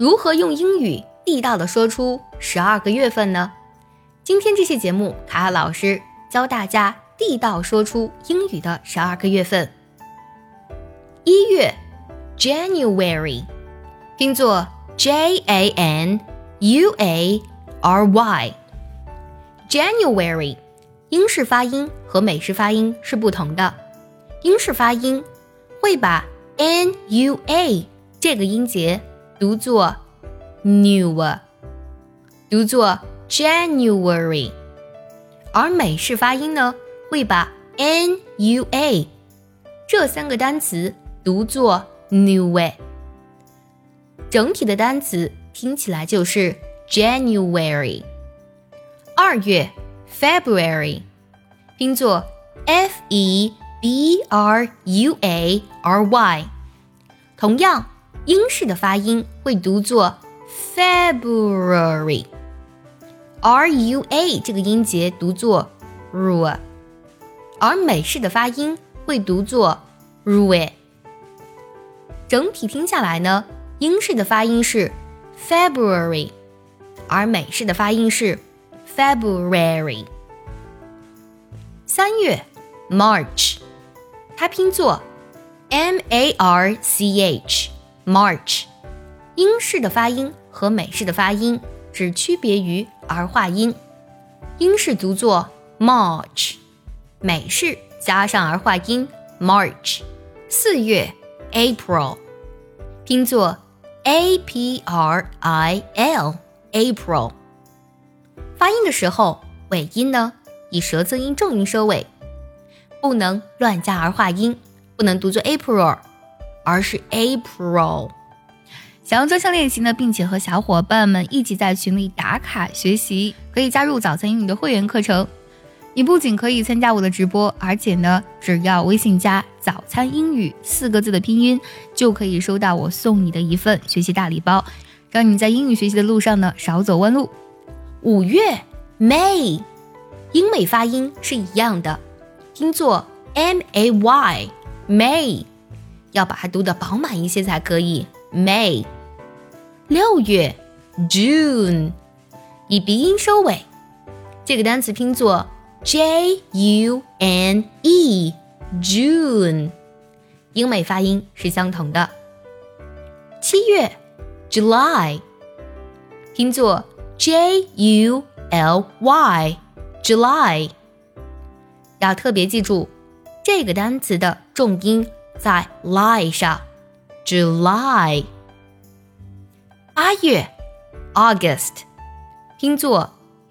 如何用英语地道的说出十二个月份呢？今天这期节目，卡卡老师教大家地道说出英语的十二个月份。一月，January，拼作 J A N U A R Y，January。英式发音和美式发音是不同的。英式发音会把 n u a 这个音节读作 new，读作 January，而美式发音呢会把 n u a 这三个单词读作 newa，。整体的单词听起来就是 January。二月。February，拼作 F E B R U A R Y，同样英式的发音会读作 February，R U A 这个音节读作 ru，而美式的发音会读作 rue。整体听下来呢，英式的发音是 February，而美式的发音是。February，三月，March，它拼作 M A R C H March，英式的发音和美式的发音只区别于儿化音，英式读作 March，美式加上儿化音 March。四月，April，拼作 A P R I L，April。发音的时候，尾音呢以舌侧音重音收尾，不能乱加儿化音，不能读作 April，而是 April。想要专项练习呢，并且和小伙伴们一起在群里打卡学习，可以加入早餐英语的会员课程。你不仅可以参加我的直播，而且呢，只要微信加“早餐英语”四个字的拼音，就可以收到我送你的一份学习大礼包，让你在英语学习的路上呢少走弯路。五月，May，英美发音是一样的，拼作 M A Y，May，要把它读的饱满一些才可以。May。六月，June，以鼻音收尾，这个单词拼作 J U N E，June，英美发音是相同的。七月，July，拼作。J U L Y，July，要特别记住这个单词的重音在 lie 上，July。八月，August，拼作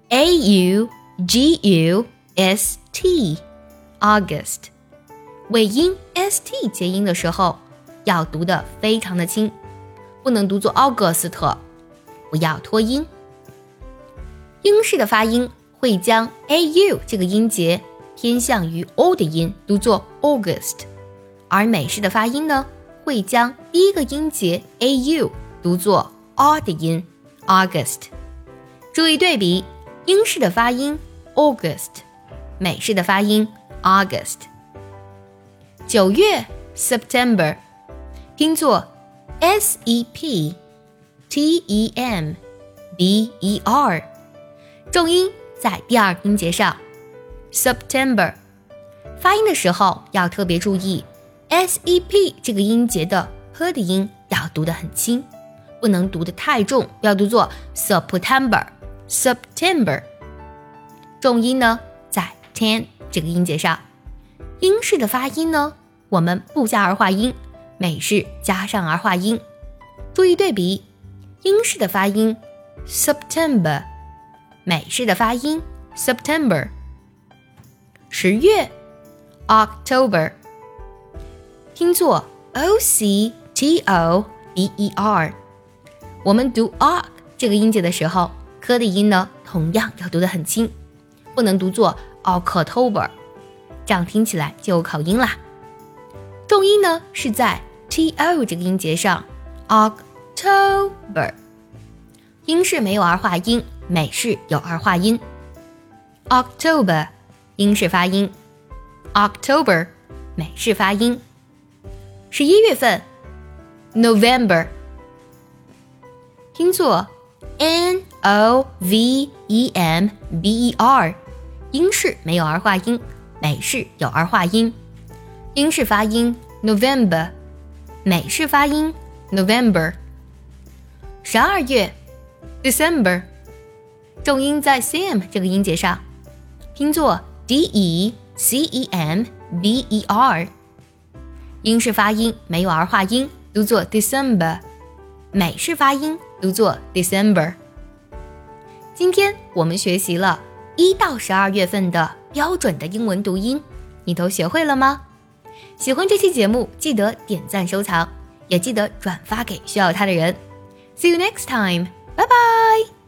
A U G U S T，August，尾音 S T 结音的时候要读的非常的轻，不能读作 August，不要拖音。英式的发音会将 a u 这个音节偏向于 o 的音，读作 August；而美式的发音呢，会将第一个音节 a u 读作 r 的音，August。注意对比，英式的发音 August，美式的发音 August。九月 September，拼作 s e p t e m b e r。重音在第二音节上，September，发音的时候要特别注意，S E P 这个音节的 h 的音要读得很轻，不能读得太重，要读作 September，September。重音呢在 ten 这个音节上，英式的发音呢我们不加儿化音，美式加上儿化音，注意对比，英式的发音 September。美式的发音，September。十月，October，拼作 O C T O B E R。我们读 o c 这个音节的时候，科的音呢，同样要读得很轻，不能读作 October，这样听起来就有口音啦。重音呢是在 T O 这个音节上，October。英式没有儿化音。美式有儿化音，October，英式发音，October，美式发音。十一月份，November，拼作 N O V E M B E R，英式没有儿化音，美式有儿化音。英式发音 November，美式发音 November。十二月 December，重音在 C M 这个音节上，拼作 D E C E M B E R。英式发音没有儿化音，读作 December；美式发音读作 December。今天我们学习了一到十二月份的标准的英文读音，你都学会了吗？喜欢这期节目，记得点赞收藏，也记得转发给需要它的人。See you next time，拜拜。